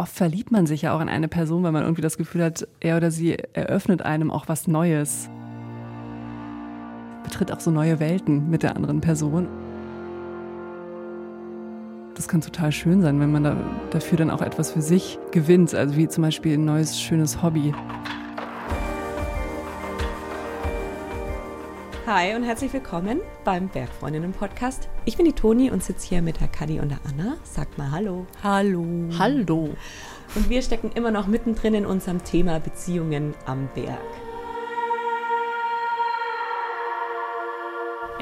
oft verliebt man sich ja auch in eine Person, weil man irgendwie das Gefühl hat, er oder sie eröffnet einem auch was Neues. Betritt auch so neue Welten mit der anderen Person. Das kann total schön sein, wenn man da, dafür dann auch etwas für sich gewinnt, also wie zum Beispiel ein neues, schönes Hobby. Hi und herzlich willkommen beim Bergfreundinnen-Podcast. Ich bin die Toni und sitze hier mit der Kadi und der Anna. Sagt mal Hallo. Hallo. Hallo. Und wir stecken immer noch mittendrin in unserem Thema Beziehungen am Berg.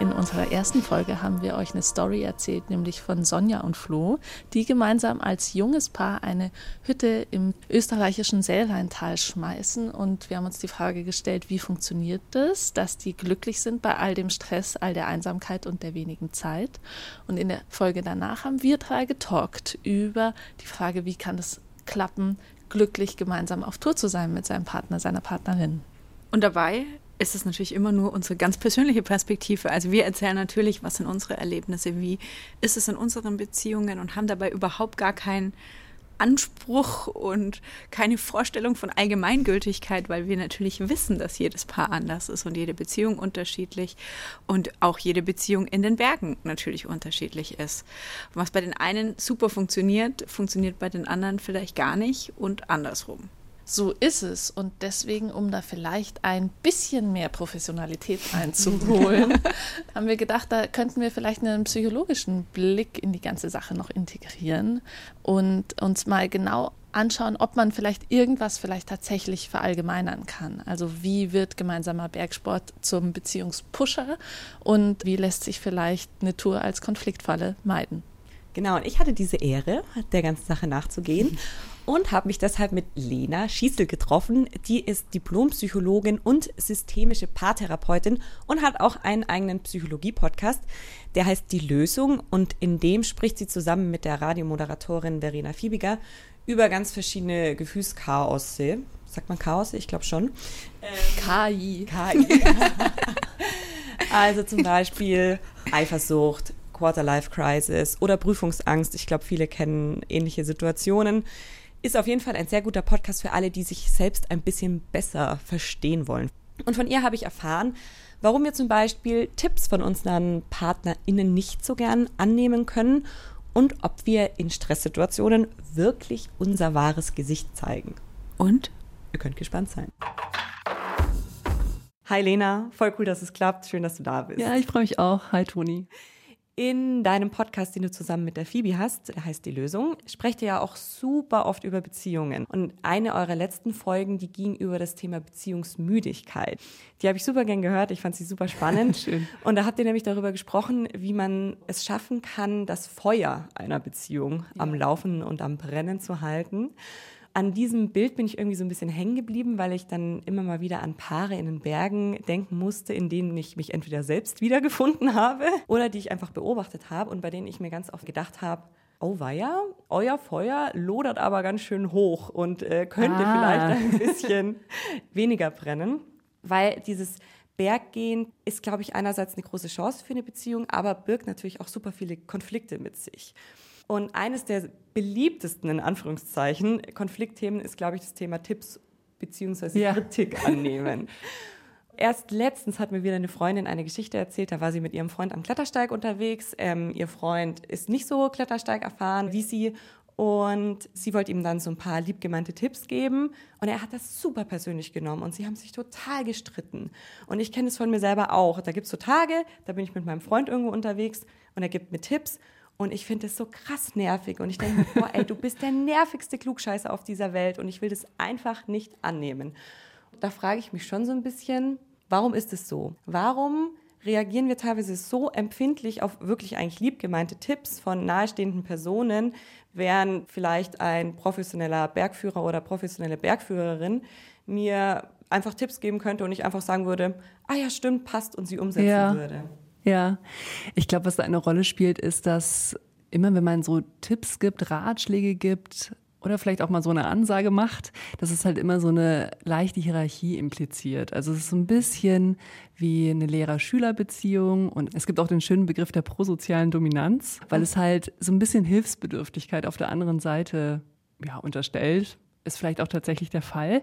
In unserer ersten Folge haben wir euch eine Story erzählt, nämlich von Sonja und Flo, die gemeinsam als junges Paar eine Hütte im österreichischen Sählrheintal schmeißen. Und wir haben uns die Frage gestellt, wie funktioniert das, dass die glücklich sind bei all dem Stress, all der Einsamkeit und der wenigen Zeit. Und in der Folge danach haben wir drei getalkt über die Frage, wie kann es klappen, glücklich gemeinsam auf Tour zu sein mit seinem Partner, seiner Partnerin. Und dabei ist es natürlich immer nur unsere ganz persönliche Perspektive. Also wir erzählen natürlich, was sind unsere Erlebnisse, wie ist es in unseren Beziehungen und haben dabei überhaupt gar keinen Anspruch und keine Vorstellung von Allgemeingültigkeit, weil wir natürlich wissen, dass jedes Paar anders ist und jede Beziehung unterschiedlich und auch jede Beziehung in den Bergen natürlich unterschiedlich ist. Was bei den einen super funktioniert, funktioniert bei den anderen vielleicht gar nicht und andersrum. So ist es. Und deswegen, um da vielleicht ein bisschen mehr Professionalität einzuholen, haben wir gedacht, da könnten wir vielleicht einen psychologischen Blick in die ganze Sache noch integrieren und uns mal genau anschauen, ob man vielleicht irgendwas vielleicht tatsächlich verallgemeinern kann. Also wie wird gemeinsamer Bergsport zum Beziehungspusher und wie lässt sich vielleicht eine Tour als Konfliktfalle meiden. Genau, und ich hatte diese Ehre, der ganzen Sache nachzugehen und habe mich deshalb mit Lena Schießel getroffen. Die ist Diplompsychologin und systemische Paartherapeutin und hat auch einen eigenen Psychologie-Podcast, der heißt Die Lösung und in dem spricht sie zusammen mit der Radiomoderatorin Verena Fiebiger über ganz verschiedene Gefühlschaosse. Sagt man Chaos? Ich glaube schon. Ähm, KI. KI. also zum Beispiel Eifersucht, Quarter-Life-Crisis oder Prüfungsangst. Ich glaube, viele kennen ähnliche Situationen. Ist auf jeden Fall ein sehr guter Podcast für alle, die sich selbst ein bisschen besser verstehen wollen. Und von ihr habe ich erfahren, warum wir zum Beispiel Tipps von unseren PartnerInnen nicht so gern annehmen können und ob wir in Stresssituationen wirklich unser wahres Gesicht zeigen. Und ihr könnt gespannt sein. Hi Lena, voll cool, dass es klappt. Schön, dass du da bist. Ja, ich freue mich auch. Hi Toni. In deinem Podcast, den du zusammen mit der Phoebe hast, der heißt Die Lösung, sprecht ihr ja auch super oft über Beziehungen. Und eine eurer letzten Folgen, die ging über das Thema Beziehungsmüdigkeit. Die habe ich super gern gehört. Ich fand sie super spannend. Schön. Und da habt ihr nämlich darüber gesprochen, wie man es schaffen kann, das Feuer einer Beziehung ja. am Laufen und am Brennen zu halten an diesem Bild bin ich irgendwie so ein bisschen hängen geblieben, weil ich dann immer mal wieder an Paare in den Bergen denken musste, in denen ich mich entweder selbst wiedergefunden habe oder die ich einfach beobachtet habe und bei denen ich mir ganz oft gedacht habe, oh weia, euer Feuer lodert aber ganz schön hoch und äh, könnte ah. vielleicht ein bisschen weniger brennen, weil dieses Berggehen ist, glaube ich, einerseits eine große Chance für eine Beziehung, aber birgt natürlich auch super viele Konflikte mit sich. Und eines der beliebtesten, in Anführungszeichen, Konfliktthemen ist, glaube ich, das Thema Tipps bzw. Ja. Kritik annehmen. Erst letztens hat mir wieder eine Freundin eine Geschichte erzählt, da war sie mit ihrem Freund am Klettersteig unterwegs. Ähm, ihr Freund ist nicht so Klettersteig erfahren wie sie und sie wollte ihm dann so ein paar liebgemeinte Tipps geben. Und er hat das super persönlich genommen. Und sie haben sich total gestritten. Und ich kenne es von mir selber auch. Da gibt es so Tage, da bin ich mit meinem Freund irgendwo unterwegs und er gibt mir Tipps. Und ich finde das so krass nervig. Und ich denke mir, boah, ey, du bist der nervigste Klugscheißer auf dieser Welt und ich will das einfach nicht annehmen. Da frage ich mich schon so ein bisschen, warum ist es so? Warum reagieren wir teilweise so empfindlich auf wirklich eigentlich lieb gemeinte Tipps von nahestehenden Personen, während vielleicht ein professioneller Bergführer oder professionelle Bergführerin mir einfach Tipps geben könnte und ich einfach sagen würde, ah ja, stimmt, passt und sie umsetzen ja. würde. Ja, ich glaube, was da eine Rolle spielt, ist, dass immer, wenn man so Tipps gibt, Ratschläge gibt oder vielleicht auch mal so eine Ansage macht, dass es halt immer so eine leichte Hierarchie impliziert. Also es ist so ein bisschen wie eine Lehrer-Schüler-Beziehung und es gibt auch den schönen Begriff der prosozialen Dominanz, weil es halt so ein bisschen Hilfsbedürftigkeit auf der anderen Seite ja, unterstellt, ist vielleicht auch tatsächlich der Fall.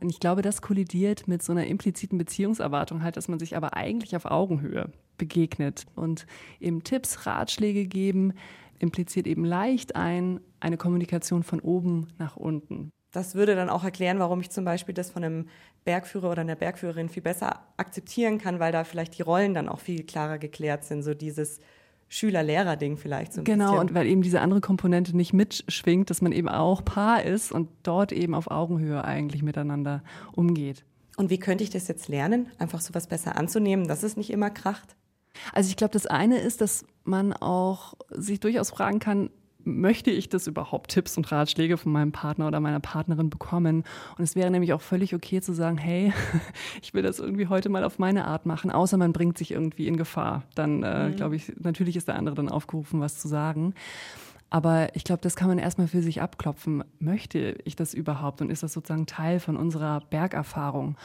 Und ich glaube, das kollidiert mit so einer impliziten Beziehungserwartung halt, dass man sich aber eigentlich auf Augenhöhe begegnet und eben Tipps, Ratschläge geben, impliziert eben leicht ein, eine Kommunikation von oben nach unten. Das würde dann auch erklären, warum ich zum Beispiel das von einem Bergführer oder einer Bergführerin viel besser akzeptieren kann, weil da vielleicht die Rollen dann auch viel klarer geklärt sind. So dieses Schüler-Lehrer-Ding vielleicht so ein genau, bisschen. und weil eben diese andere Komponente nicht mitschwingt, dass man eben auch Paar ist und dort eben auf Augenhöhe eigentlich miteinander umgeht. Und wie könnte ich das jetzt lernen, einfach sowas besser anzunehmen, dass es nicht immer kracht? Also ich glaube, das eine ist, dass man auch sich durchaus fragen kann, möchte ich das überhaupt Tipps und Ratschläge von meinem Partner oder meiner Partnerin bekommen? Und es wäre nämlich auch völlig okay zu sagen, hey, ich will das irgendwie heute mal auf meine Art machen, außer man bringt sich irgendwie in Gefahr. Dann äh, mhm. glaube ich, natürlich ist der andere dann aufgerufen, was zu sagen. Aber ich glaube, das kann man erstmal für sich abklopfen. Möchte ich das überhaupt und ist das sozusagen Teil von unserer Bergerfahrung?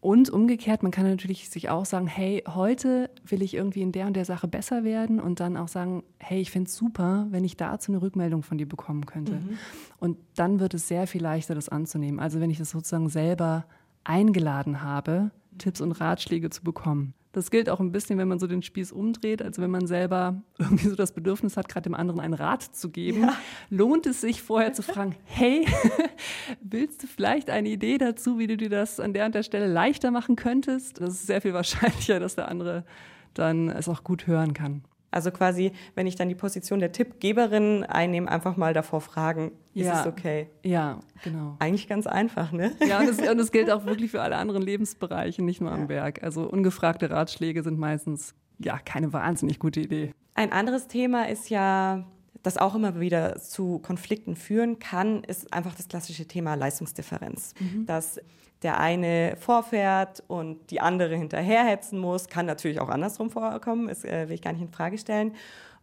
Und umgekehrt, man kann natürlich sich auch sagen, hey, heute will ich irgendwie in der und der Sache besser werden und dann auch sagen, hey, ich finde es super, wenn ich dazu eine Rückmeldung von dir bekommen könnte. Mhm. Und dann wird es sehr viel leichter, das anzunehmen. Also wenn ich das sozusagen selber eingeladen habe, Tipps und Ratschläge zu bekommen. Das gilt auch ein bisschen, wenn man so den Spieß umdreht, also wenn man selber irgendwie so das Bedürfnis hat, gerade dem anderen einen Rat zu geben, ja. lohnt es sich vorher zu fragen, hey, willst du vielleicht eine Idee dazu, wie du dir das an der und der Stelle leichter machen könntest? Das ist sehr viel wahrscheinlicher, dass der andere dann es auch gut hören kann. Also quasi, wenn ich dann die Position der Tippgeberin einnehme, einfach mal davor fragen, ist ja. es okay? Ja, genau. Eigentlich ganz einfach, ne? Ja, und das, und das gilt auch wirklich für alle anderen Lebensbereiche, nicht nur ja. am Berg. Also ungefragte Ratschläge sind meistens ja keine wahnsinnig gute Idee. Ein anderes Thema ist ja das auch immer wieder zu Konflikten führen kann, ist einfach das klassische Thema Leistungsdifferenz. Mhm. Dass der eine vorfährt und die andere hinterherhetzen muss, kann natürlich auch andersrum vorkommen, das äh, will ich gar nicht in Frage stellen.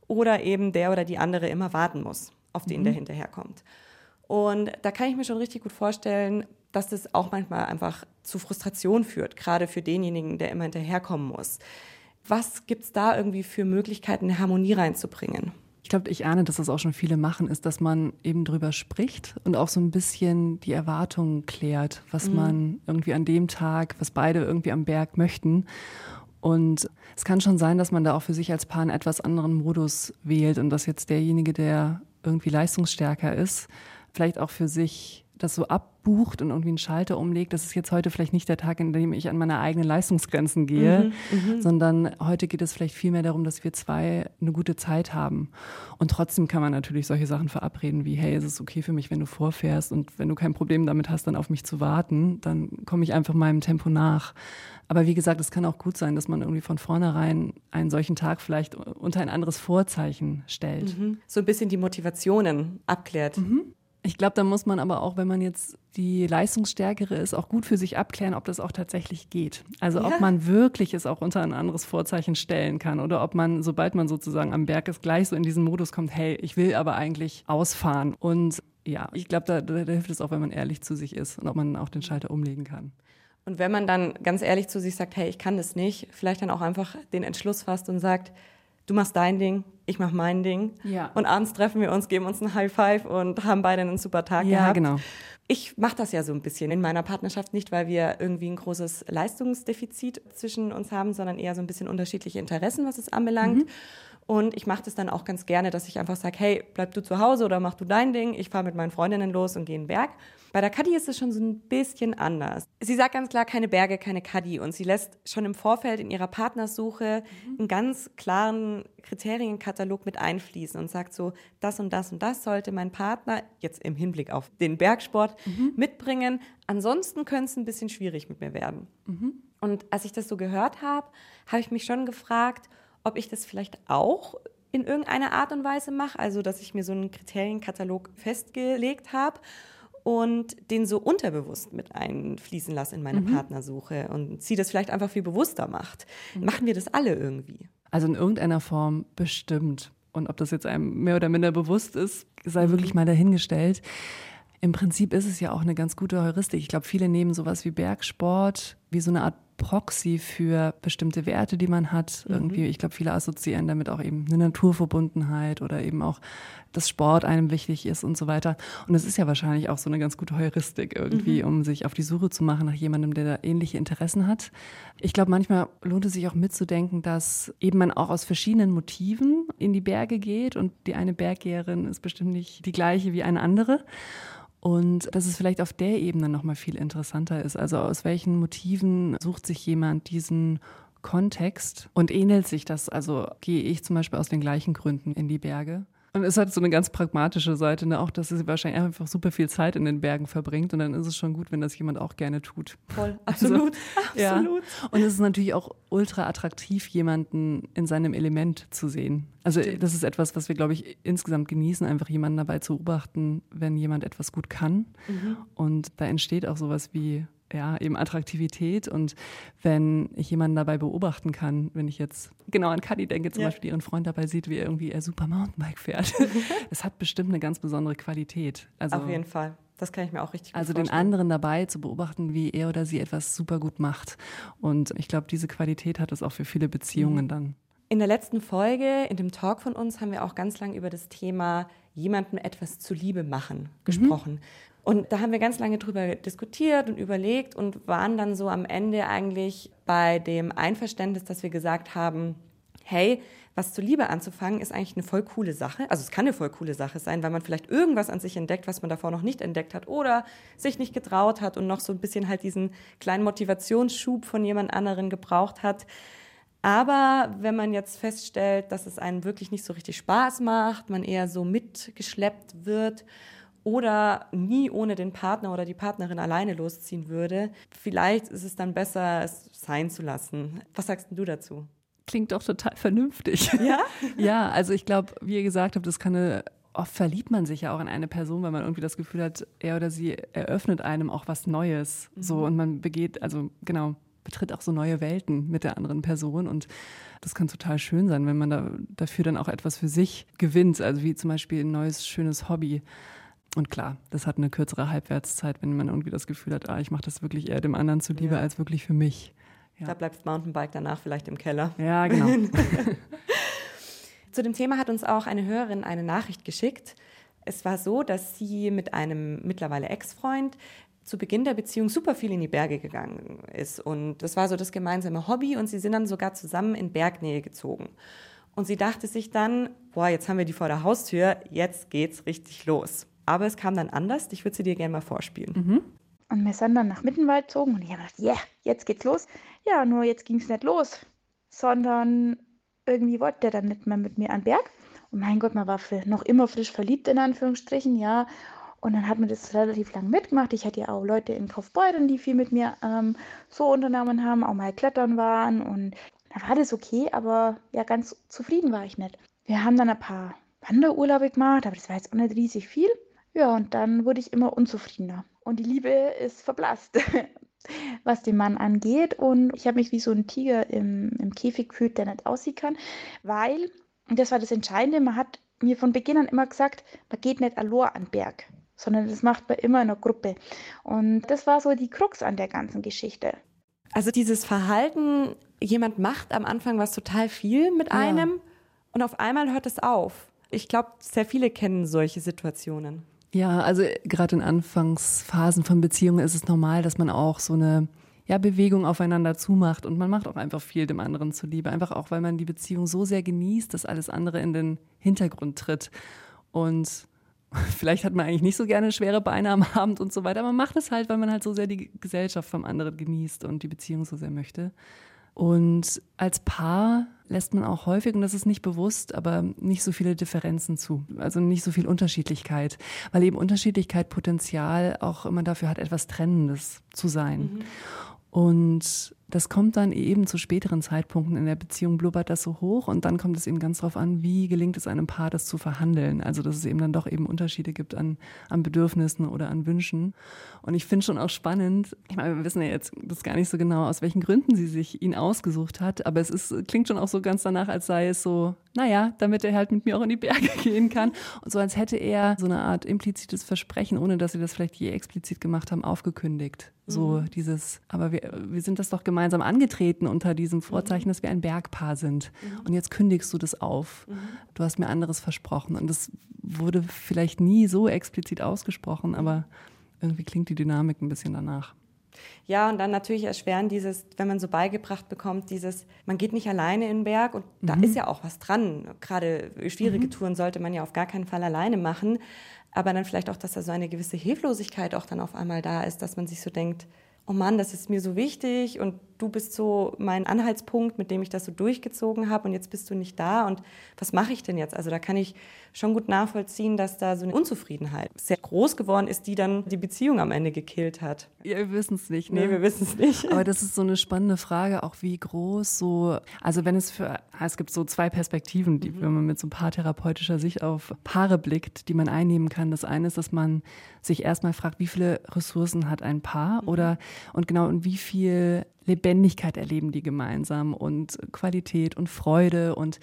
Oder eben der oder die andere immer warten muss, auf den mhm. der hinterherkommt. Und da kann ich mir schon richtig gut vorstellen, dass das auch manchmal einfach zu Frustration führt, gerade für denjenigen, der immer hinterherkommen muss. Was gibt es da irgendwie für Möglichkeiten, eine Harmonie reinzubringen? Ich glaube, ich ahne, dass das auch schon viele machen, ist, dass man eben drüber spricht und auch so ein bisschen die Erwartungen klärt, was mhm. man irgendwie an dem Tag, was beide irgendwie am Berg möchten. Und es kann schon sein, dass man da auch für sich als Paar einen etwas anderen Modus wählt und dass jetzt derjenige, der irgendwie leistungsstärker ist, vielleicht auch für sich das so abbucht und irgendwie einen Schalter umlegt, das ist jetzt heute vielleicht nicht der Tag, in dem ich an meine eigenen Leistungsgrenzen gehe, mhm, mhm, sondern heute geht es vielleicht viel mehr darum, dass wir zwei eine gute Zeit haben. Und trotzdem kann man natürlich solche Sachen verabreden wie, hey, ist es okay für mich, wenn du vorfährst und wenn du kein Problem damit hast, dann auf mich zu warten, dann komme ich einfach meinem Tempo nach. Aber wie gesagt, es kann auch gut sein, dass man irgendwie von vornherein einen solchen Tag vielleicht unter ein anderes Vorzeichen stellt. Mhm. So ein bisschen die Motivationen abklärt. Mhm. Ich glaube, da muss man aber auch, wenn man jetzt die Leistungsstärkere ist, auch gut für sich abklären, ob das auch tatsächlich geht. Also ja. ob man wirklich es auch unter ein anderes Vorzeichen stellen kann oder ob man, sobald man sozusagen am Berg ist, gleich so in diesen Modus kommt, hey, ich will aber eigentlich ausfahren. Und ja, ich glaube, da, da, da hilft es auch, wenn man ehrlich zu sich ist und ob man auch den Schalter umlegen kann. Und wenn man dann ganz ehrlich zu sich sagt, hey, ich kann das nicht, vielleicht dann auch einfach den Entschluss fasst und sagt, du machst dein Ding, ich mach mein Ding. Ja. Und abends treffen wir uns, geben uns ein High Five und haben beide einen super Tag ja, gehabt. genau. Ich mache das ja so ein bisschen in meiner Partnerschaft nicht, weil wir irgendwie ein großes Leistungsdefizit zwischen uns haben, sondern eher so ein bisschen unterschiedliche Interessen, was es anbelangt. Mhm. Und ich mache das dann auch ganz gerne, dass ich einfach sage, hey, bleib du zu Hause oder mach du dein Ding. Ich fahre mit meinen Freundinnen los und gehe in den Berg. Bei der Kadi ist es schon so ein bisschen anders. Sie sagt ganz klar, keine Berge, keine Kadi. Und sie lässt schon im Vorfeld in ihrer Partnersuche mhm. einen ganz klaren Kriterienkatalog mit einfließen und sagt so, das und das und das sollte mein Partner jetzt im Hinblick auf den Bergsport mhm. mitbringen. Ansonsten könnte es ein bisschen schwierig mit mir werden. Mhm. Und als ich das so gehört habe, habe ich mich schon gefragt, ob ich das vielleicht auch in irgendeiner Art und Weise mache, also dass ich mir so einen Kriterienkatalog festgelegt habe und den so unterbewusst mit einfließen lasse in meine mhm. Partnersuche und sie das vielleicht einfach viel bewusster macht. Mhm. Machen wir das alle irgendwie? Also in irgendeiner Form bestimmt. Und ob das jetzt einem mehr oder minder bewusst ist, sei mhm. wirklich mal dahingestellt. Im Prinzip ist es ja auch eine ganz gute Heuristik. Ich glaube, viele nehmen sowas wie Bergsport wie so eine Art Proxy für bestimmte Werte, die man hat. Mhm. Irgendwie, ich glaube, viele assoziieren damit auch eben eine Naturverbundenheit oder eben auch, dass Sport einem wichtig ist und so weiter. Und es ist ja wahrscheinlich auch so eine ganz gute Heuristik irgendwie, Mhm. um sich auf die Suche zu machen nach jemandem, der da ähnliche Interessen hat. Ich glaube, manchmal lohnt es sich auch mitzudenken, dass eben man auch aus verschiedenen Motiven in die Berge geht und die eine Berggeherin ist bestimmt nicht die gleiche wie eine andere. Und dass es vielleicht auf der Ebene nochmal viel interessanter ist. Also aus welchen Motiven sucht sich jemand diesen Kontext und ähnelt sich das? Also gehe ich zum Beispiel aus den gleichen Gründen in die Berge? Und es hat so eine ganz pragmatische Seite, ne? auch dass sie wahrscheinlich einfach super viel Zeit in den Bergen verbringt. Und dann ist es schon gut, wenn das jemand auch gerne tut. Voll, absolut, Ja. absolut. Und es ist natürlich auch ultra attraktiv, jemanden in seinem Element zu sehen. Also das ist etwas, was wir, glaube ich, insgesamt genießen, einfach jemanden dabei zu beobachten, wenn jemand etwas gut kann. Und da entsteht auch sowas wie ja, eben Attraktivität. Und wenn ich jemanden dabei beobachten kann, wenn ich jetzt genau an Kadi denke, zum Ja. Beispiel ihren Freund dabei sieht, wie er irgendwie er super Mountainbike fährt, das hat bestimmt eine ganz besondere Qualität. Also, Auf jeden Fall. Das kann ich mir auch richtig gut also den vorstellen. anderen dabei zu beobachten, wie er oder sie etwas super gut macht. Und ich glaube, diese Qualität hat es auch für viele Beziehungen dann. In der letzten Folge, in dem Talk von uns, haben wir auch ganz lange über das Thema jemandem etwas zuliebe machen gesprochen. Und da haben wir ganz lange drüber diskutiert und überlegt und waren dann so am Ende eigentlich bei dem Einverständnis, dass wir gesagt haben, hey, was zuliebe anzufangen, ist eigentlich eine voll coole Sache. Also es kann eine voll coole Sache sein, weil man vielleicht irgendwas an sich entdeckt, was man davor noch nicht entdeckt hat oder sich nicht getraut hat und noch so ein bisschen halt diesen kleinen Motivationsschub von jemand anderen gebraucht hat. Aber wenn man jetzt feststellt, dass es einem wirklich nicht so richtig Spaß macht, man eher so mitgeschleppt wird oder nie ohne den Partner oder die Partnerin alleine losziehen würde, vielleicht ist es dann besser, es sein zu lassen. Was sagst du dazu? Klingt doch total vernünftig. Ja? Ja, also ich glaube, wie ihr gesagt habt, das kann eine, oft verliebt man sich ja auch in eine Person, weil man irgendwie das Gefühl hat, er oder sie eröffnet einem auch was Neues. So und man begeht, also genau, betritt auch so neue Welten mit der anderen Person und das kann total schön sein, wenn man da, dafür dann auch etwas für sich gewinnt, also wie zum Beispiel ein neues, schönes Hobby. Und klar, das hat eine kürzere Halbwertszeit, wenn man irgendwie das Gefühl hat, ah, ich mache das wirklich eher dem anderen zuliebe Ja. als wirklich für mich. Ja. Da bleibt Mountainbike danach vielleicht im Keller. Ja, genau. Zu dem Thema hat uns auch eine Hörerin eine Nachricht geschickt. Es war so, dass sie mit einem mittlerweile Ex-Freund zu Beginn der Beziehung super viel in die Berge gegangen ist. Und das war so das gemeinsame Hobby und sie sind dann sogar zusammen in Bergnähe gezogen. Und sie dachte sich dann, boah, jetzt haben wir die vor der Haustür, jetzt geht's richtig los. Aber es kam dann anders. Ich würde sie dir gerne mal vorspielen. Und wir sind dann nach Mittenwald gezogen und ich habe gedacht, ja, jetzt geht's los. Ja, nur jetzt ging es nicht los, sondern irgendwie wollte der dann nicht mehr mit mir an Berg. Und mein Gott, man war für, noch immer frisch verliebt, in Anführungsstrichen, ja. Und dann hat man das relativ lang mitgemacht. Ich hatte ja auch Leute in Kaufbeuren, die viel mit mir ähm, so unternommen haben, auch mal klettern waren. Und da war das okay, aber ja, ganz zufrieden war ich nicht. Wir haben dann ein paar Wanderurlaube gemacht, aber das war jetzt auch nicht riesig viel. Ja, und dann wurde ich immer unzufriedener. Und die Liebe ist verblasst, was den Mann angeht. Und ich habe mich wie so ein Tiger im, im Käfig gefühlt, der nicht aussehen kann, weil, und das war das Entscheidende, man hat mir von Beginn an immer gesagt, man geht nicht allein an Berg, sondern das macht man immer in einer Gruppe. Und das war so die Krux an der ganzen Geschichte. Also dieses Verhalten, jemand macht am Anfang was total viel mit einem und auf einmal hört es auf. Ich glaube, sehr viele kennen solche Situationen. Ja, also gerade in Anfangsphasen von Beziehungen ist es normal, dass man auch so eine ja, Bewegung aufeinander zumacht und man macht auch einfach viel dem anderen zuliebe. Einfach auch, weil man die Beziehung so sehr genießt, dass alles andere in den Hintergrund tritt. Und vielleicht hat man eigentlich nicht so gerne schwere Beine am Abend und so weiter. aber Man macht es halt, weil man halt so sehr die Gesellschaft vom anderen genießt und die Beziehung so sehr möchte. Und als Paar lässt man auch häufig, und das ist nicht bewusst, aber nicht so viele Differenzen zu. Also nicht so viel Unterschiedlichkeit, weil eben Unterschiedlichkeit Potenzial auch immer dafür hat, etwas Trennendes zu sein. Und das kommt dann eben zu späteren Zeitpunkten in der Beziehung, blubbert das so hoch und dann kommt es eben ganz darauf an, wie gelingt es einem Paar, das zu verhandeln. Also dass es eben dann doch eben Unterschiede gibt an, an Bedürfnissen oder an Wünschen. Und ich finde schon auch spannend, ich meine, wir wissen ja jetzt das gar nicht so genau, aus welchen Gründen sie sich ihn ausgesucht hat, aber es ist, klingt schon auch so ganz danach, als sei es so, naja, damit er halt mit mir auch in die Berge gehen kann. Und so als hätte er so eine Art implizites Versprechen, ohne dass sie das vielleicht je explizit gemacht haben, aufgekündigt. So dieses, aber wir, wir sind das doch gemeinsam gemeinsam angetreten unter diesem Vorzeichen, dass wir ein Bergpaar sind. Und jetzt kündigst du das auf. Du hast mir anderes versprochen. Und das wurde vielleicht nie so explizit ausgesprochen, aber irgendwie klingt die Dynamik ein bisschen danach. Ja, und dann natürlich erschweren dieses, wenn man so beigebracht bekommt, dieses, man geht nicht alleine in den Berg und da ist ja auch was dran. Gerade schwierige Touren sollte man ja auf gar keinen Fall alleine machen. Aber dann vielleicht auch, dass da so eine gewisse Hilflosigkeit auch dann auf einmal da ist, dass man sich so denkt, oh Mann, das ist mir so wichtig und du bist so mein Anhaltspunkt, mit dem ich das so durchgezogen habe und jetzt bist du nicht da und was mache ich denn jetzt? Also da kann ich schon gut nachvollziehen, dass da so eine Unzufriedenheit sehr groß geworden ist, die dann die Beziehung am Ende gekillt hat. Ja, wir wissen es nicht. Ne? Nee, wir wissen es nicht. Aber das ist so eine spannende Frage, auch wie groß so, also wenn es für, es gibt so zwei Perspektiven, die, mhm. wenn man mit so paartherapeutischer Sicht auf Paare blickt, die man einnehmen kann. Das eine ist, dass man sich erstmal fragt, wie viele Ressourcen hat ein Paar mhm. oder, und genau, und wie viel Lebendigkeit erleben die gemeinsam und Qualität und Freude und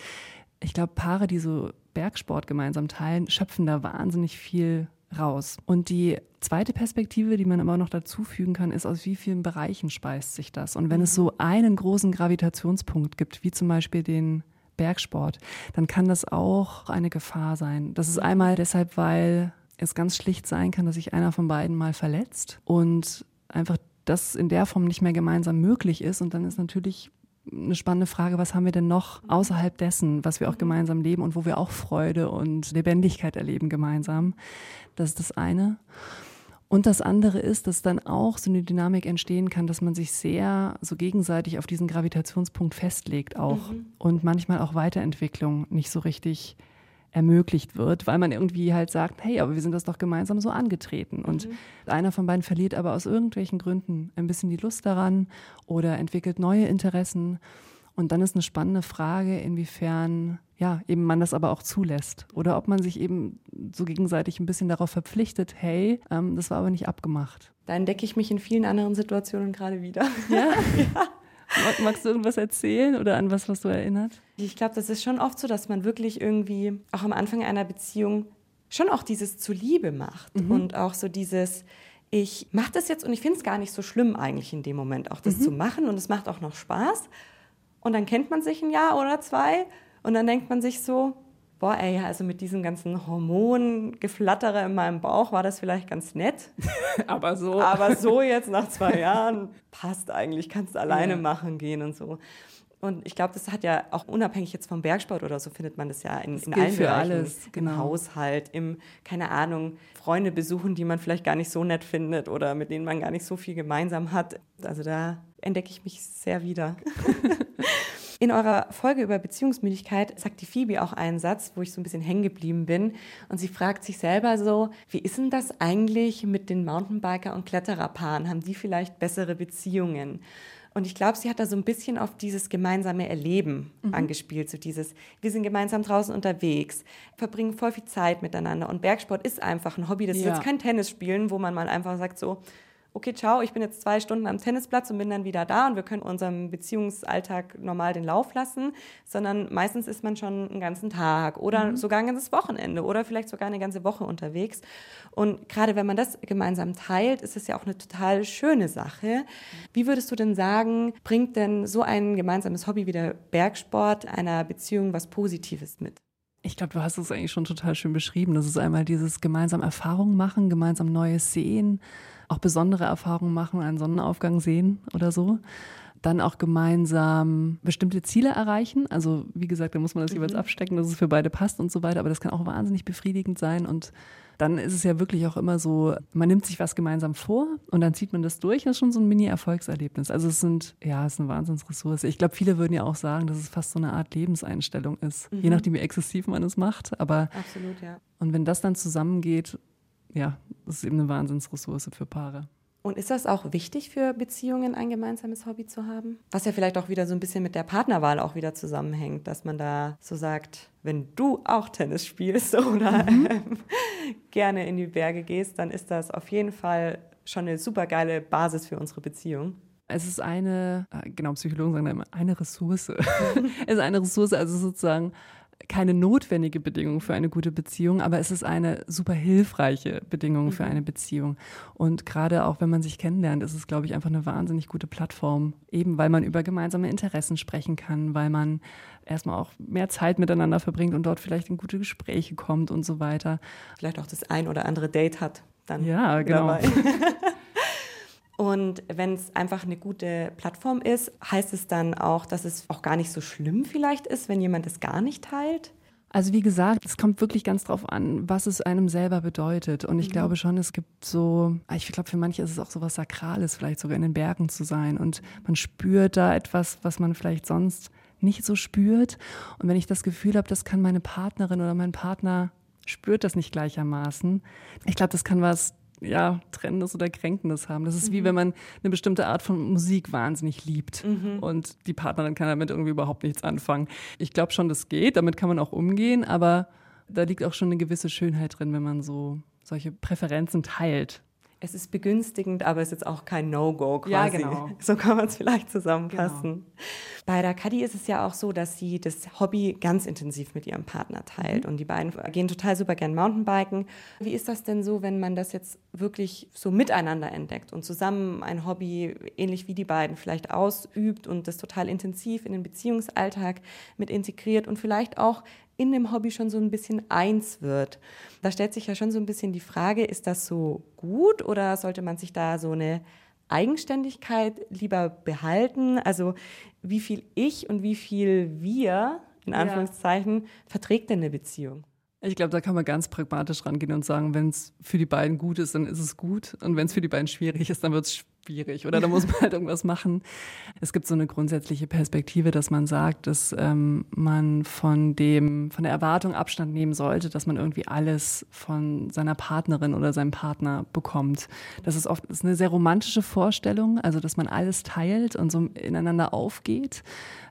ich glaube, Paare, die so Bergsport gemeinsam teilen, schöpfen da wahnsinnig viel raus. Und die zweite Perspektive, die man aber noch dazu fügen kann, ist, aus wie vielen Bereichen speist sich das? Und wenn es so einen großen Gravitationspunkt gibt, wie zum Beispiel den Bergsport, dann kann das auch eine Gefahr sein. Das ist einmal deshalb, weil es ganz schlicht sein kann, dass sich einer von beiden mal verletzt und einfach das in der Form nicht mehr gemeinsam möglich ist. Und dann ist natürlich eine spannende Frage, was haben wir denn noch außerhalb dessen, was wir auch mhm. gemeinsam leben und wo wir auch Freude und Lebendigkeit erleben gemeinsam. Das ist das eine. Und das andere ist, dass dann auch so eine Dynamik entstehen kann, dass man sich sehr so gegenseitig auf diesen Gravitationspunkt festlegt auch mhm. und manchmal auch Weiterentwicklung nicht so richtig ermöglicht wird, weil man irgendwie halt sagt, hey, aber wir sind das doch gemeinsam so angetreten. Und mhm. einer von beiden verliert aber aus irgendwelchen Gründen ein bisschen die Lust daran oder entwickelt neue Interessen. Und dann ist eine spannende Frage, inwiefern ja eben man das aber auch zulässt oder ob man sich eben so gegenseitig ein bisschen darauf verpflichtet, hey, ähm, das war aber nicht abgemacht. Da entdecke ich mich in vielen anderen Situationen gerade wieder. Ja. ja. Magst du irgendwas erzählen oder an was, was du erinnert? Ich glaube, das ist schon oft so, dass man wirklich irgendwie auch am Anfang einer Beziehung schon auch dieses zuliebe macht mhm. und auch so dieses, ich mache das jetzt und ich finde es gar nicht so schlimm eigentlich in dem Moment, auch das mhm. zu machen und es macht auch noch Spaß. Und dann kennt man sich ein Jahr oder zwei und dann denkt man sich so, boah, ey, also mit diesem ganzen Hormongeflattere in meinem Bauch war das vielleicht ganz nett. Aber so. Aber so jetzt nach zwei Jahren passt eigentlich, kannst du alleine ja. machen gehen und so. Und ich glaube, das hat ja auch unabhängig jetzt vom Bergsport oder so, findet man das ja in, das in allen für Bereichen. Alles, genau. Im Haushalt, im, keine Ahnung, Freunde besuchen, die man vielleicht gar nicht so nett findet oder mit denen man gar nicht so viel gemeinsam hat. Also da entdecke ich mich sehr wieder. In eurer Folge über Beziehungsmüdigkeit sagt die Phoebe auch einen Satz, wo ich so ein bisschen hängen geblieben bin. Und sie fragt sich selber so, wie ist denn das eigentlich mit den Mountainbiker- und Klettererpaaren? Haben die vielleicht bessere Beziehungen? Und ich glaube, sie hat da so ein bisschen auf dieses gemeinsame Erleben mhm. angespielt, so dieses, wir sind gemeinsam draußen unterwegs, verbringen voll viel Zeit miteinander. Und Bergsport ist einfach ein Hobby. Das ja. ist jetzt kein Tennis spielen, wo man mal einfach sagt so, okay, ciao, ich bin jetzt zwei Stunden am Tennisplatz und bin dann wieder da und wir können unserem Beziehungsalltag normal den Lauf lassen, sondern meistens ist man schon einen ganzen Tag oder mhm. sogar ein ganzes Wochenende oder vielleicht sogar eine ganze Woche unterwegs. Und gerade wenn man das gemeinsam teilt, ist es ja auch eine total schöne Sache. Wie würdest du denn sagen, bringt denn so ein gemeinsames Hobby wie der Bergsport einer Beziehung was Positives mit? Ich glaube, du hast es eigentlich schon total schön beschrieben. Das ist einmal dieses gemeinsam Erfahrungen machen, gemeinsam Neues sehen, auch besondere Erfahrungen machen, einen Sonnenaufgang sehen oder so. Dann auch gemeinsam bestimmte Ziele erreichen. Also wie gesagt, da muss man das jeweils mhm. abstecken, dass es für beide passt und so weiter. Aber das kann auch wahnsinnig befriedigend sein und dann ist es ja wirklich auch immer so, man nimmt sich was gemeinsam vor und dann zieht man das durch. Das ist schon so ein Mini-Erfolgserlebnis. Also es sind, ja, es ist eine Wahnsinnsressource. Ich glaube, viele würden ja auch sagen, dass es fast so eine Art Lebenseinstellung ist. Mhm. Je nachdem, wie exzessiv man es macht. Aber Absolut, ja. Und wenn das dann zusammengeht, ja, das ist eben eine Wahnsinnsressource für Paare. Und ist das auch wichtig für Beziehungen, ein gemeinsames Hobby zu haben? Was ja vielleicht auch wieder so ein bisschen mit der Partnerwahl auch wieder zusammenhängt, dass man da so sagt, wenn du auch Tennis spielst oder mhm. gerne in die Berge gehst, dann ist das auf jeden Fall schon eine super geile Basis für unsere Beziehung. Es ist eine, äh, genau, Psychologen sagen da immer, eine Ressource. es ist eine Ressource, also sozusagen keine notwendige Bedingung für eine gute Beziehung, aber es ist eine super hilfreiche Bedingung mhm. für eine Beziehung. Und gerade auch wenn man sich kennenlernt, ist es, glaube ich, einfach eine wahnsinnig gute Plattform, eben weil man über gemeinsame Interessen sprechen kann, weil man erstmal auch mehr Zeit miteinander verbringt und dort vielleicht in gute Gespräche kommt und so weiter. Vielleicht auch das ein oder andere Date hat dann. Ja, genau. Und wenn es einfach eine gute Plattform ist, heißt es dann auch, dass es auch gar nicht so schlimm vielleicht ist, wenn jemand es gar nicht teilt? Also wie gesagt, es kommt wirklich ganz drauf an, was es einem selber bedeutet. Und ich mhm. glaube schon, es gibt so, ich glaube, für manche ist es auch so was Sakrales, vielleicht sogar in den Bergen zu sein. Und man spürt da etwas, was man vielleicht sonst nicht so spürt. Und wenn ich das Gefühl habe, das kann meine Partnerin oder mein Partner spürt das nicht gleichermaßen. Ich glaube, das kann was ja, Trennendes oder Kränkendes haben. Das ist mhm. wie wenn man eine bestimmte Art von Musik wahnsinnig liebt mhm. und die Partnerin kann damit irgendwie überhaupt nichts anfangen. Ich glaube schon, das geht, damit kann man auch umgehen, aber da liegt auch schon eine gewisse Schönheit drin, wenn man so solche Präferenzen teilt es ist begünstigend, aber es ist jetzt auch kein No-Go quasi. Ja, genau. So kann man es vielleicht zusammenfassen. Genau. Bei der Kadi ist es ja auch so, dass sie das Hobby ganz intensiv mit ihrem Partner teilt. Mhm. Und die beiden gehen total super gern Mountainbiken. Wie ist das denn so, wenn man das jetzt wirklich so miteinander entdeckt und zusammen ein Hobby, ähnlich wie die beiden, vielleicht ausübt und das total intensiv in den Beziehungsalltag mit integriert und vielleicht auch in dem Hobby schon so ein bisschen eins wird. Da stellt sich ja schon so ein bisschen die Frage, ist das so gut oder sollte man sich da so eine Eigenständigkeit lieber behalten? Also wie viel ich und wie viel wir, in Anführungszeichen, ja. verträgt denn eine Beziehung? Ich glaube, da kann man ganz pragmatisch rangehen und sagen, wenn es für die beiden gut ist, dann ist es gut. Und wenn es für die beiden schwierig ist, dann wird es schwierig oder da muss man halt irgendwas machen. Es gibt so eine grundsätzliche Perspektive, dass man sagt, dass ähm, man von dem, von der Erwartung Abstand nehmen sollte, dass man irgendwie alles von seiner Partnerin oder seinem Partner bekommt. Das ist oft das ist eine sehr romantische Vorstellung, also dass man alles teilt und so ineinander aufgeht.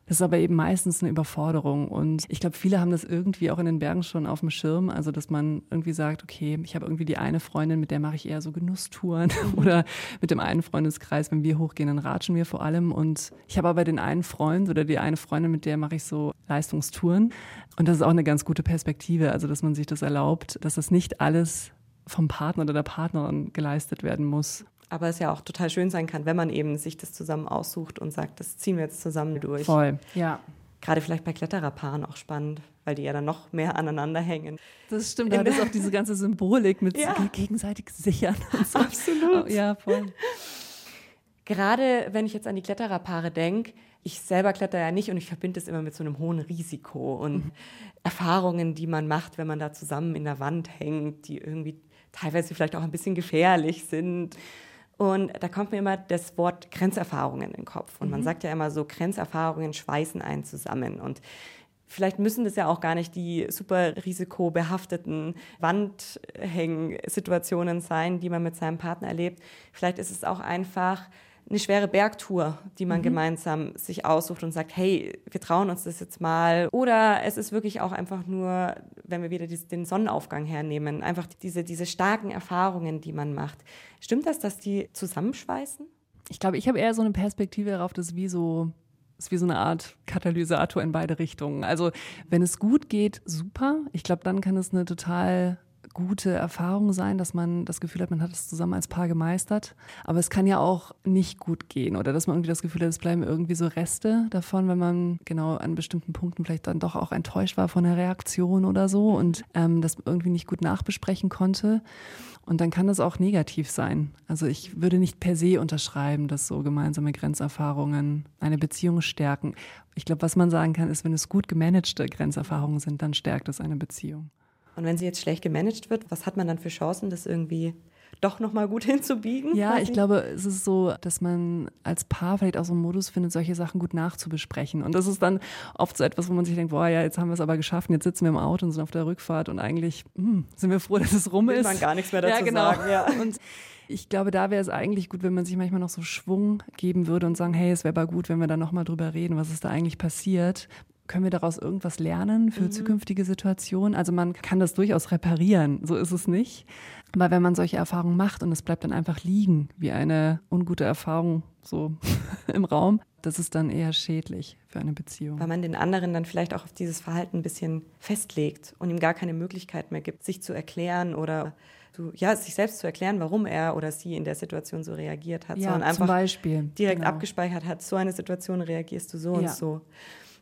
Das ist aber eben meistens eine Überforderung. Und ich glaube, viele haben das irgendwie auch in den Bergen schon auf dem Schirm. Also, dass man irgendwie sagt, okay, ich habe irgendwie die eine Freundin, mit der mache ich eher so Genusstouren oder mit dem einen Freundeskreis, wenn wir hochgehen, dann ratschen wir vor allem. Und ich habe aber den einen Freund oder die eine Freundin, mit der mache ich so Leistungstouren. Und das ist auch eine ganz gute Perspektive. Also, dass man sich das erlaubt, dass das nicht alles vom Partner oder der Partnerin geleistet werden muss aber es ja auch total schön sein kann, wenn man eben sich das zusammen aussucht und sagt, das ziehen wir jetzt zusammen durch. Voll, ja. Gerade vielleicht bei Klettererpaaren auch spannend, weil die ja dann noch mehr aneinander hängen. Das stimmt, da ist auch diese ganze Symbolik mit ja. gegenseitig sichern. Und so. Absolut. Oh, ja, voll. Gerade wenn ich jetzt an die Klettererpaare denke, ich selber kletter ja nicht und ich verbinde es immer mit so einem hohen Risiko und mhm. Erfahrungen, die man macht, wenn man da zusammen in der Wand hängt, die irgendwie teilweise vielleicht auch ein bisschen gefährlich sind. Und da kommt mir immer das Wort Grenzerfahrungen in den Kopf. Und mhm. man sagt ja immer so, Grenzerfahrungen schweißen einen zusammen. Und vielleicht müssen das ja auch gar nicht die super risikobehafteten Wandhäng-Situationen sein, die man mit seinem Partner erlebt. Vielleicht ist es auch einfach eine schwere Bergtour, die man mhm. gemeinsam sich aussucht und sagt, hey, wir trauen uns das jetzt mal. Oder es ist wirklich auch einfach nur, wenn wir wieder den Sonnenaufgang hernehmen, einfach diese, diese starken Erfahrungen, die man macht. Stimmt das, dass die zusammenschweißen? Ich glaube, ich habe eher so eine Perspektive darauf, dass wie so ist wie so eine Art Katalysator in beide Richtungen. Also wenn es gut geht, super. Ich glaube, dann kann es eine total gute Erfahrung sein, dass man das Gefühl hat, man hat es zusammen als Paar gemeistert. Aber es kann ja auch nicht gut gehen oder dass man irgendwie das Gefühl hat, es bleiben irgendwie so Reste davon, wenn man genau an bestimmten Punkten vielleicht dann doch auch enttäuscht war von der Reaktion oder so und ähm, das irgendwie nicht gut nachbesprechen konnte. Und dann kann das auch negativ sein. Also ich würde nicht per se unterschreiben, dass so gemeinsame Grenzerfahrungen eine Beziehung stärken. Ich glaube, was man sagen kann, ist, wenn es gut gemanagte Grenzerfahrungen sind, dann stärkt es eine Beziehung. Und wenn sie jetzt schlecht gemanagt wird, was hat man dann für Chancen, das irgendwie doch nochmal gut hinzubiegen? Ja, quasi? ich glaube, es ist so, dass man als Paar vielleicht auch so einen Modus findet, solche Sachen gut nachzubesprechen. Und das ist dann oft so etwas, wo man sich denkt, boah, ja, jetzt haben wir es aber geschafft, jetzt sitzen wir im Auto und sind auf der Rückfahrt und eigentlich mh, hm, sind wir froh, dass es rum Will ist. man gar nichts mehr dazu ja, genau. sagen. Ja. Und ich glaube, da wäre es eigentlich gut, wenn man sich manchmal noch so Schwung geben würde und sagen, hey, es wäre aber gut, wenn wir da nochmal drüber reden, was ist da eigentlich passiert können wir daraus irgendwas lernen für mhm. zukünftige Situationen? Also man kann das durchaus reparieren, so ist es nicht. Aber wenn man solche Erfahrungen macht und es bleibt dann einfach liegen, wie eine ungute Erfahrung so im Raum, das ist dann eher schädlich für eine Beziehung. Weil man den anderen dann vielleicht auch auf dieses Verhalten ein bisschen festlegt und ihm gar keine Möglichkeit mehr gibt, sich zu erklären oder zu, ja, sich selbst zu erklären, warum er oder sie in der Situation so reagiert hat, ja, sondern einfach Beispiel. direkt genau. abgespeichert hat, so eine Situation reagierst du so ja. und so.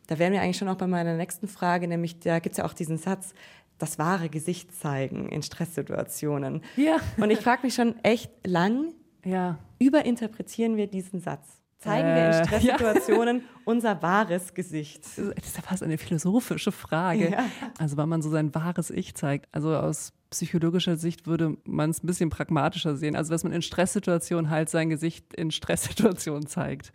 Da wären wir eigentlich schon auch bei meiner nächsten Frage, nämlich da gibt es ja auch diesen Satz, das wahre Gesicht zeigen in Stresssituationen. Ja. Und ich frage mich schon echt lang, ja. überinterpretieren wir diesen Satz? Zeigen äh, wir in äh, Stresssituationen ja. unser wahres Gesicht? Das ist ja fast eine philosophische Frage. Ja. Also, weil man so sein wahres Ich zeigt. Also aus psychologischer Sicht würde man es ein bisschen pragmatischer sehen. Also, dass man in Stresssituationen halt sein Gesicht in Stresssituationen zeigt.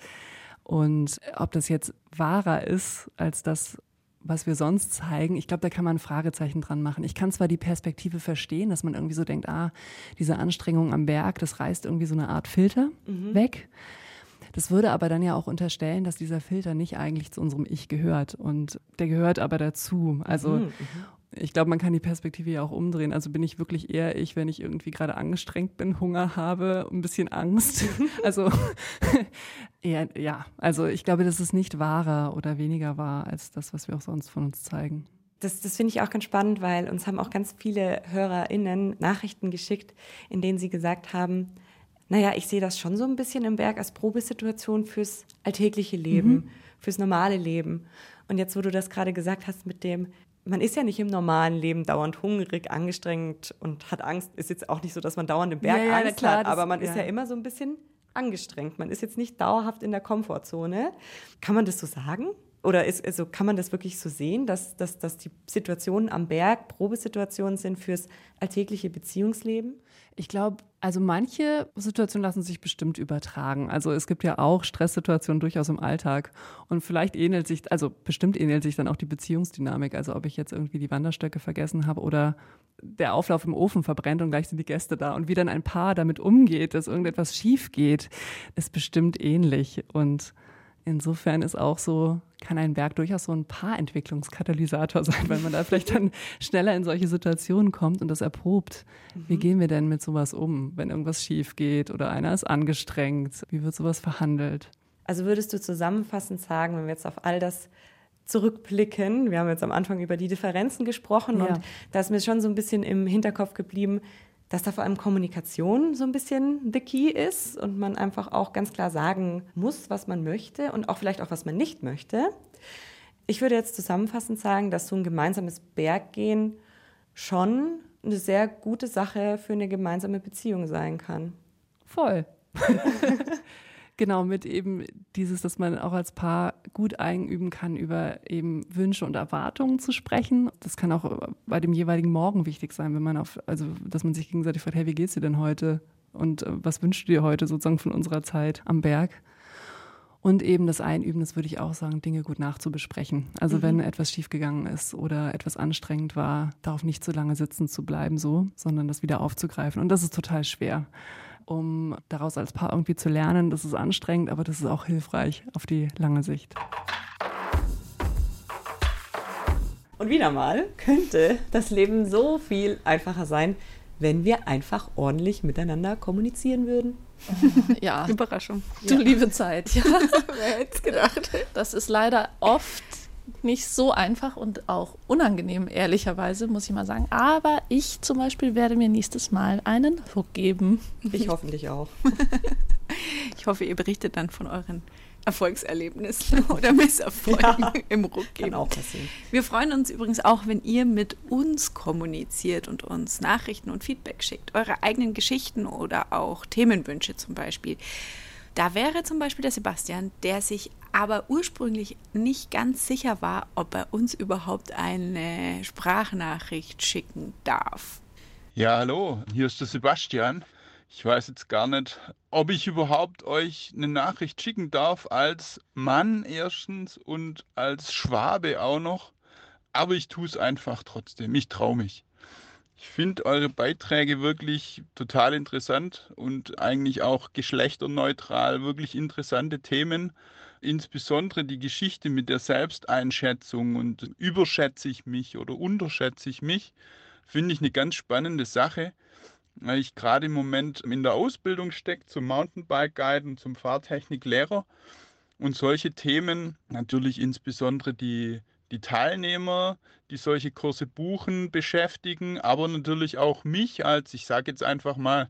Und ob das jetzt wahrer ist als das, was wir sonst zeigen, ich glaube, da kann man ein Fragezeichen dran machen. Ich kann zwar die Perspektive verstehen, dass man irgendwie so denkt, ah, diese Anstrengung am Berg, das reißt irgendwie so eine Art Filter mhm. weg. Das würde aber dann ja auch unterstellen, dass dieser Filter nicht eigentlich zu unserem Ich gehört und der gehört aber dazu. Also mhm, mhm. Ich glaube, man kann die Perspektive ja auch umdrehen. Also bin ich wirklich eher ich, wenn ich irgendwie gerade angestrengt bin, Hunger habe, ein bisschen Angst. also eher, ja, also ich glaube, das ist nicht wahrer oder weniger wahr als das, was wir auch sonst von uns zeigen. Das, das finde ich auch ganz spannend, weil uns haben auch ganz viele HörerInnen Nachrichten geschickt, in denen sie gesagt haben, naja, ich sehe das schon so ein bisschen im Berg als Probesituation fürs alltägliche Leben, mhm. fürs normale Leben. Und jetzt, wo du das gerade gesagt hast mit dem, man ist ja nicht im normalen Leben dauernd hungrig, angestrengt und hat Angst. Ist jetzt auch nicht so, dass man dauernd im Berg ja, ja, Angst klar, hat, aber man das, ist ja. ja immer so ein bisschen angestrengt. Man ist jetzt nicht dauerhaft in der Komfortzone. Kann man das so sagen? Oder ist, also kann man das wirklich so sehen, dass, dass, dass die Situationen am Berg Probesituationen sind fürs alltägliche Beziehungsleben? Ich glaube, also manche Situationen lassen sich bestimmt übertragen. Also es gibt ja auch Stresssituationen durchaus im Alltag. Und vielleicht ähnelt sich, also bestimmt ähnelt sich dann auch die Beziehungsdynamik. Also ob ich jetzt irgendwie die Wanderstöcke vergessen habe oder der Auflauf im Ofen verbrennt und gleich sind die Gäste da. Und wie dann ein Paar damit umgeht, dass irgendetwas schief geht, ist bestimmt ähnlich. Und Insofern ist auch so, kann ein Berg durchaus so ein Paarentwicklungskatalysator sein, weil man da vielleicht dann schneller in solche Situationen kommt und das erprobt. Mhm. Wie gehen wir denn mit sowas um, wenn irgendwas schief geht oder einer ist angestrengt? Wie wird sowas verhandelt? Also würdest du zusammenfassend sagen, wenn wir jetzt auf all das zurückblicken, wir haben jetzt am Anfang über die Differenzen gesprochen ja. und da ist mir schon so ein bisschen im Hinterkopf geblieben, dass da vor allem Kommunikation so ein bisschen the key ist und man einfach auch ganz klar sagen muss, was man möchte und auch vielleicht auch, was man nicht möchte. Ich würde jetzt zusammenfassend sagen, dass so ein gemeinsames Berggehen schon eine sehr gute Sache für eine gemeinsame Beziehung sein kann. Voll. Genau, mit eben dieses, dass man auch als Paar gut einüben kann, über eben Wünsche und Erwartungen zu sprechen. Das kann auch bei dem jeweiligen Morgen wichtig sein, wenn man auf, also dass man sich gegenseitig fragt, hey, wie geht's dir denn heute? Und äh, was wünschst du dir heute sozusagen von unserer Zeit am Berg? Und eben das Einüben, das würde ich auch sagen, Dinge gut nachzubesprechen. Also mhm. wenn etwas schiefgegangen ist oder etwas anstrengend war, darauf nicht zu lange sitzen zu bleiben, so, sondern das wieder aufzugreifen. Und das ist total schwer um daraus als Paar irgendwie zu lernen. Das ist anstrengend, aber das ist auch hilfreich auf die lange Sicht. Und wieder mal könnte das Leben so viel einfacher sein, wenn wir einfach ordentlich miteinander kommunizieren würden. Ja, Überraschung. Du ja. liebe Zeit. Ja. Wer hätte es gedacht? Das ist leider oft nicht so einfach und auch unangenehm, ehrlicherweise, muss ich mal sagen. Aber ich zum Beispiel werde mir nächstes Mal einen Ruck geben. Ich hoffentlich auch. ich hoffe, ihr berichtet dann von euren Erfolgserlebnissen oder Misserfolgen ja, im Ruck geben. Kann auch passieren. Wir freuen uns übrigens auch, wenn ihr mit uns kommuniziert und uns Nachrichten und Feedback schickt. Eure eigenen Geschichten oder auch Themenwünsche zum Beispiel. Da wäre zum Beispiel der Sebastian, der sich aber ursprünglich nicht ganz sicher war, ob er uns überhaupt eine Sprachnachricht schicken darf. Ja, hallo, hier ist der Sebastian. Ich weiß jetzt gar nicht, ob ich überhaupt euch eine Nachricht schicken darf, als Mann erstens und als Schwabe auch noch. Aber ich tue es einfach trotzdem. Ich traue mich. Ich finde eure Beiträge wirklich total interessant und eigentlich auch geschlechterneutral, wirklich interessante Themen. insbesondere die Geschichte mit der Selbsteinschätzung und überschätze ich mich oder unterschätze ich mich, finde ich eine ganz spannende Sache, weil ich gerade im Moment in der Ausbildung stecke zum Mountainbike-Guide und zum Fahrtechniklehrer und solche Themen, natürlich insbesondere die, die Teilnehmer, die solche Kurse buchen, beschäftigen, aber natürlich auch mich als, ich sage jetzt einfach mal,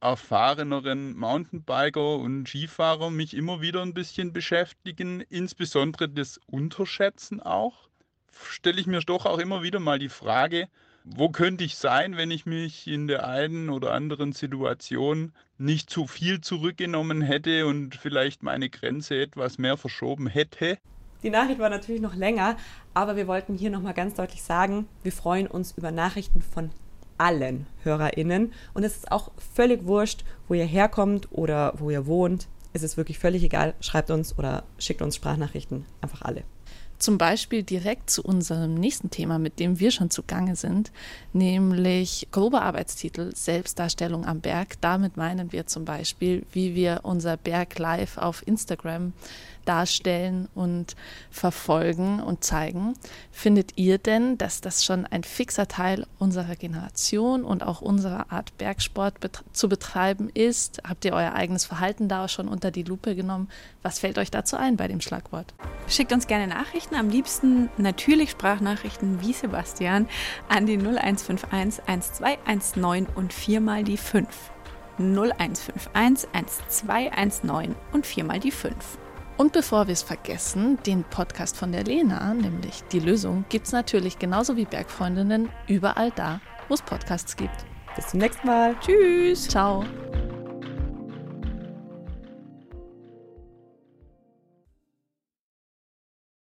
erfahreneren Mountainbiker und Skifahrer mich immer wieder ein bisschen beschäftigen, insbesondere das Unterschätzen auch. Stelle ich mir doch auch immer wieder mal die Frage, wo könnte ich sein, wenn ich mich in der einen oder anderen Situation nicht zu viel zurückgenommen hätte und vielleicht meine Grenze etwas mehr verschoben hätte? Die Nachricht war natürlich noch länger, aber wir wollten hier nochmal ganz deutlich sagen, wir freuen uns über Nachrichten von allen HörerInnen. Und es ist auch völlig wurscht, wo ihr herkommt oder wo ihr wohnt. Es ist wirklich völlig egal. Schreibt uns oder schickt uns Sprachnachrichten. Einfach alle. Zum Beispiel direkt zu unserem nächsten Thema, mit dem wir schon zugange sind, nämlich grober Arbeitstitel Selbstdarstellung am Berg. Damit meinen wir zum Beispiel, wie wir unser Berg live auf Instagram darstellen und verfolgen und zeigen. Findet ihr denn, dass das schon ein fixer Teil unserer Generation und auch unserer Art Bergsport bet zu betreiben ist? Habt ihr euer eigenes Verhalten da schon unter die Lupe genommen? Was fällt euch dazu ein bei dem Schlagwort? Schickt uns gerne Nachrichten, am liebsten natürlich Sprachnachrichten wie Sebastian an die 0151 1219 und viermal die 5. 0151 1219 und viermal die 5. Und bevor wir es vergessen, den Podcast von der Lena, nämlich Die Lösung, gibt es natürlich genauso wie Bergfreundinnen überall da, wo es Podcasts gibt. Bis zum nächsten Mal. Tschüss. Ciao.